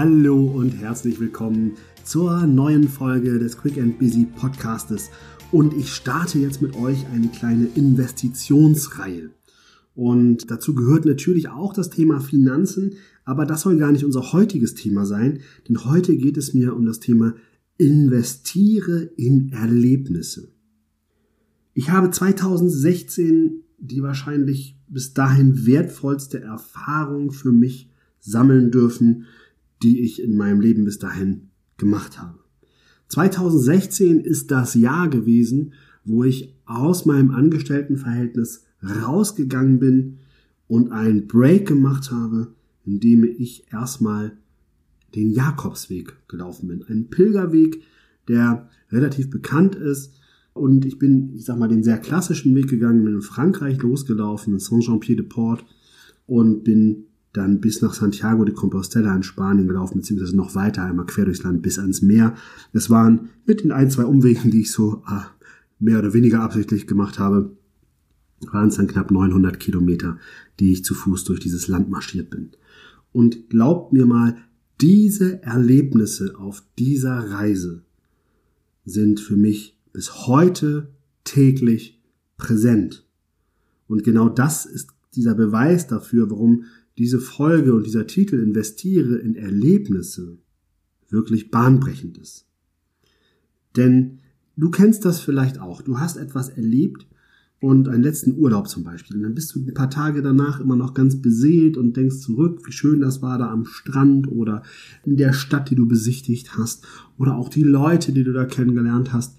Hallo und herzlich willkommen zur neuen Folge des Quick and Busy Podcastes. Und ich starte jetzt mit euch eine kleine Investitionsreihe. Und dazu gehört natürlich auch das Thema Finanzen, aber das soll gar nicht unser heutiges Thema sein, denn heute geht es mir um das Thema Investiere in Erlebnisse. Ich habe 2016 die wahrscheinlich bis dahin wertvollste Erfahrung für mich sammeln dürfen, die ich in meinem Leben bis dahin gemacht habe. 2016 ist das Jahr gewesen, wo ich aus meinem Angestelltenverhältnis rausgegangen bin und einen Break gemacht habe, indem ich erstmal den Jakobsweg gelaufen bin. Ein Pilgerweg, der relativ bekannt ist. Und ich bin, ich sag mal, den sehr klassischen Weg gegangen, bin in Frankreich losgelaufen, in Saint-Jean-Pied-de-Port und bin dann bis nach Santiago de Compostela in Spanien gelaufen, beziehungsweise noch weiter, einmal quer durchs Land bis ans Meer. Es waren mit den ein, zwei Umwegen, die ich so ah, mehr oder weniger absichtlich gemacht habe, waren es dann knapp 900 Kilometer, die ich zu Fuß durch dieses Land marschiert bin. Und glaubt mir mal, diese Erlebnisse auf dieser Reise sind für mich bis heute täglich präsent. Und genau das ist dieser Beweis dafür, warum diese Folge und dieser Titel investiere in Erlebnisse wirklich bahnbrechend ist. Denn du kennst das vielleicht auch. Du hast etwas erlebt und einen letzten Urlaub zum Beispiel. Und dann bist du ein paar Tage danach immer noch ganz beseelt und denkst zurück, wie schön das war da am Strand oder in der Stadt, die du besichtigt hast oder auch die Leute, die du da kennengelernt hast.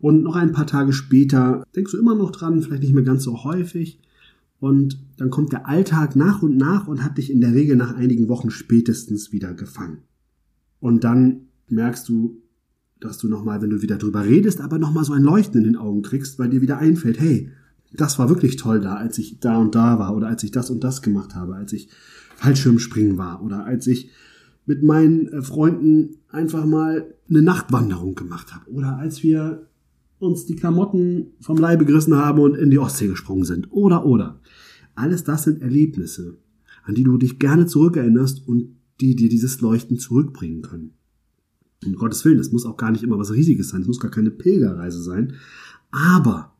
Und noch ein paar Tage später denkst du immer noch dran, vielleicht nicht mehr ganz so häufig, und dann kommt der Alltag nach und nach und hat dich in der Regel nach einigen Wochen spätestens wieder gefangen. Und dann merkst du, dass du nochmal, wenn du wieder drüber redest, aber nochmal so ein Leuchten in den Augen kriegst, weil dir wieder einfällt, hey, das war wirklich toll da, als ich da und da war oder als ich das und das gemacht habe, als ich Fallschirmspringen war oder als ich mit meinen äh, Freunden einfach mal eine Nachtwanderung gemacht habe oder als wir uns die Klamotten vom Leibe gerissen haben und in die Ostsee gesprungen sind. Oder, oder. Alles das sind Erlebnisse, an die du dich gerne zurückerinnerst und die dir dieses Leuchten zurückbringen können. Um Gottes Willen, das muss auch gar nicht immer was Riesiges sein, es muss gar keine Pilgerreise sein. Aber,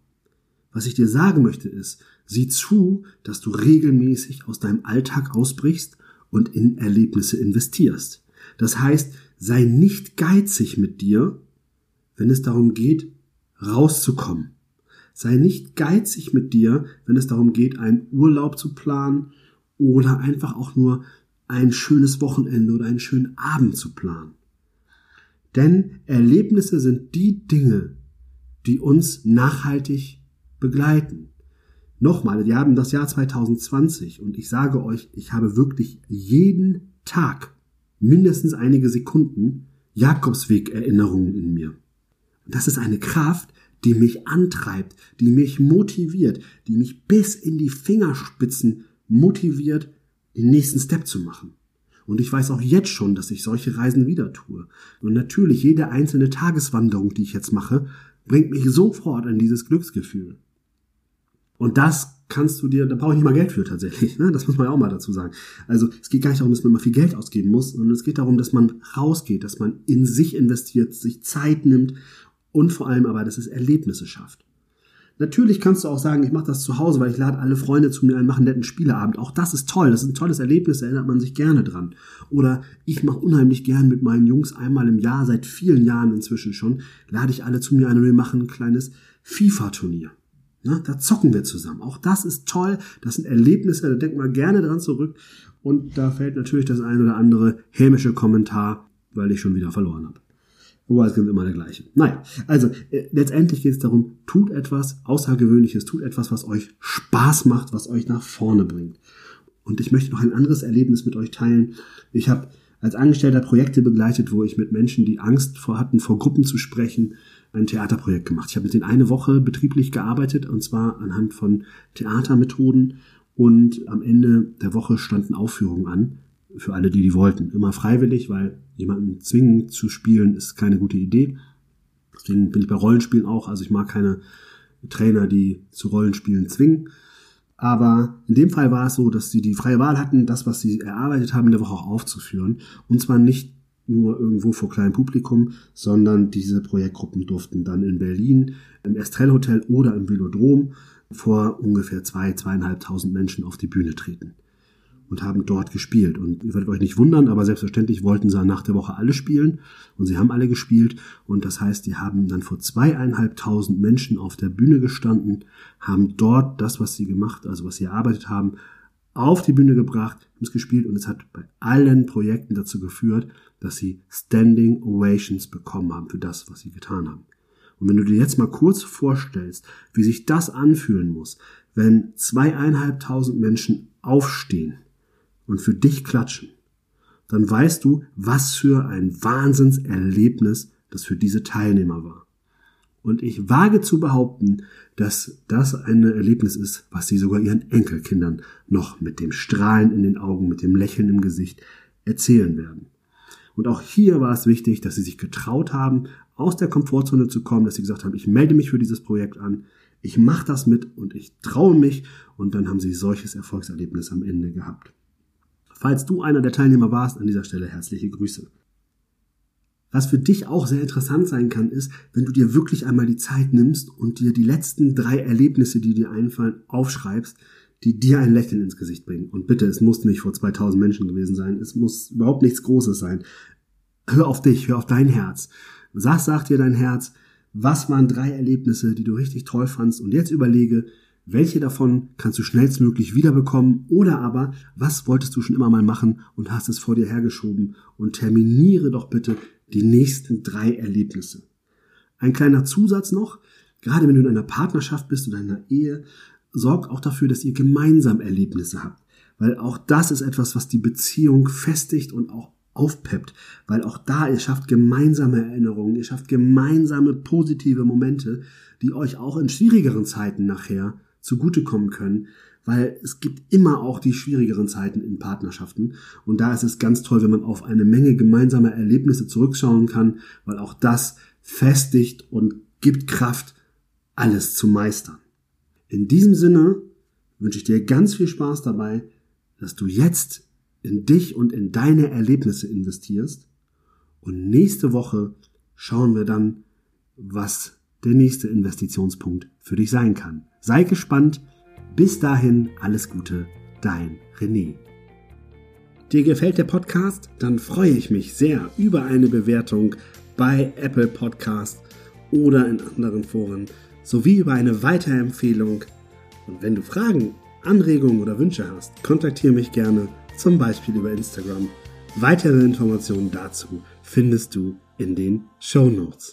was ich dir sagen möchte ist, sieh zu, dass du regelmäßig aus deinem Alltag ausbrichst und in Erlebnisse investierst. Das heißt, sei nicht geizig mit dir, wenn es darum geht, rauszukommen. Sei nicht geizig mit dir, wenn es darum geht, einen Urlaub zu planen oder einfach auch nur ein schönes Wochenende oder einen schönen Abend zu planen. Denn Erlebnisse sind die Dinge, die uns nachhaltig begleiten. Nochmal, wir haben das Jahr 2020 und ich sage euch, ich habe wirklich jeden Tag mindestens einige Sekunden Jakobsweg-Erinnerungen in mir. Das ist eine Kraft, die mich antreibt, die mich motiviert, die mich bis in die Fingerspitzen motiviert, den nächsten Step zu machen. Und ich weiß auch jetzt schon, dass ich solche Reisen wieder tue. Und natürlich, jede einzelne Tageswanderung, die ich jetzt mache, bringt mich sofort in dieses Glücksgefühl. Und das kannst du dir, da brauche ich nicht mal Geld für tatsächlich. Ne? Das muss man ja auch mal dazu sagen. Also es geht gar nicht darum, dass man mal viel Geld ausgeben muss, sondern es geht darum, dass man rausgeht, dass man in sich investiert, sich Zeit nimmt und vor allem aber, dass es Erlebnisse schafft. Natürlich kannst du auch sagen, ich mache das zu Hause, weil ich lade alle Freunde zu mir ein, mache einen netten Spieleabend. Auch das ist toll, das ist ein tolles Erlebnis, da erinnert man sich gerne dran. Oder ich mache unheimlich gern mit meinen Jungs einmal im Jahr, seit vielen Jahren inzwischen schon, lade ich alle zu mir ein und wir machen ein kleines FIFA-Turnier. Ne, da zocken wir zusammen. Auch das ist toll, das sind Erlebnisse, da denkt man gerne dran zurück. Und da fällt natürlich das ein oder andere hämische Kommentar, weil ich schon wieder verloren habe. Wobei es gibt immer der gleiche. Naja, also äh, letztendlich geht es darum, tut etwas Außergewöhnliches, tut etwas, was euch Spaß macht, was euch nach vorne bringt. Und ich möchte noch ein anderes Erlebnis mit euch teilen. Ich habe als Angestellter Projekte begleitet, wo ich mit Menschen, die Angst vor hatten, vor Gruppen zu sprechen, ein Theaterprojekt gemacht. Ich habe mit denen eine Woche betrieblich gearbeitet und zwar anhand von Theatermethoden und am Ende der Woche standen Aufführungen an für alle, die die wollten. Immer freiwillig, weil jemanden zwingen zu spielen ist keine gute Idee. Deswegen bin ich bei Rollenspielen auch. Also ich mag keine Trainer, die zu Rollenspielen zwingen. Aber in dem Fall war es so, dass sie die freie Wahl hatten, das, was sie erarbeitet haben, in der Woche auch aufzuführen. Und zwar nicht nur irgendwo vor kleinem Publikum, sondern diese Projektgruppen durften dann in Berlin im Estrell Hotel oder im Velodrom vor ungefähr zwei, zweieinhalbtausend Menschen auf die Bühne treten und haben dort gespielt. Und ihr werdet euch nicht wundern, aber selbstverständlich wollten sie nach der Woche alle spielen und sie haben alle gespielt. Und das heißt, die haben dann vor zweieinhalbtausend Menschen auf der Bühne gestanden, haben dort das, was sie gemacht, also was sie erarbeitet haben, auf die Bühne gebracht, haben es gespielt und es hat bei allen Projekten dazu geführt, dass sie Standing Ovations bekommen haben für das, was sie getan haben. Und wenn du dir jetzt mal kurz vorstellst, wie sich das anfühlen muss, wenn zweieinhalbtausend Menschen aufstehen und für dich klatschen, dann weißt du, was für ein Wahnsinnserlebnis das für diese Teilnehmer war. Und ich wage zu behaupten, dass das ein Erlebnis ist, was sie sogar ihren Enkelkindern noch mit dem Strahlen in den Augen, mit dem Lächeln im Gesicht erzählen werden. Und auch hier war es wichtig, dass sie sich getraut haben, aus der Komfortzone zu kommen, dass sie gesagt haben, ich melde mich für dieses Projekt an, ich mache das mit und ich traue mich und dann haben sie solches Erfolgserlebnis am Ende gehabt. Falls du einer der Teilnehmer warst, an dieser Stelle herzliche Grüße. Was für dich auch sehr interessant sein kann, ist, wenn du dir wirklich einmal die Zeit nimmst und dir die letzten drei Erlebnisse, die dir einfallen, aufschreibst, die dir ein Lächeln ins Gesicht bringen. Und bitte, es muss nicht vor 2000 Menschen gewesen sein. Es muss überhaupt nichts Großes sein. Hör auf dich, hör auf dein Herz. Sag, sag dir dein Herz, was waren drei Erlebnisse, die du richtig toll fandst und jetzt überlege, welche davon kannst du schnellstmöglich wiederbekommen oder aber was wolltest du schon immer mal machen und hast es vor dir hergeschoben und terminiere doch bitte die nächsten drei Erlebnisse. Ein kleiner Zusatz noch, gerade wenn du in einer Partnerschaft bist oder in einer Ehe, sorgt auch dafür, dass ihr gemeinsam Erlebnisse habt. Weil auch das ist etwas, was die Beziehung festigt und auch aufpeppt. Weil auch da, ihr schafft gemeinsame Erinnerungen, ihr schafft gemeinsame positive Momente, die euch auch in schwierigeren Zeiten nachher zugutekommen können. Weil es gibt immer auch die schwierigeren Zeiten in Partnerschaften. Und da ist es ganz toll, wenn man auf eine Menge gemeinsamer Erlebnisse zurückschauen kann, weil auch das festigt und gibt Kraft, alles zu meistern. In diesem Sinne wünsche ich dir ganz viel Spaß dabei, dass du jetzt in dich und in deine Erlebnisse investierst. Und nächste Woche schauen wir dann, was der nächste Investitionspunkt für dich sein kann. Sei gespannt. Bis dahin alles Gute, dein René. Dir gefällt der Podcast? Dann freue ich mich sehr über eine Bewertung bei Apple Podcast oder in anderen Foren sowie über eine Weiterempfehlung. Und wenn du Fragen, Anregungen oder Wünsche hast, kontaktiere mich gerne, zum Beispiel über Instagram. Weitere Informationen dazu findest du in den Show Notes.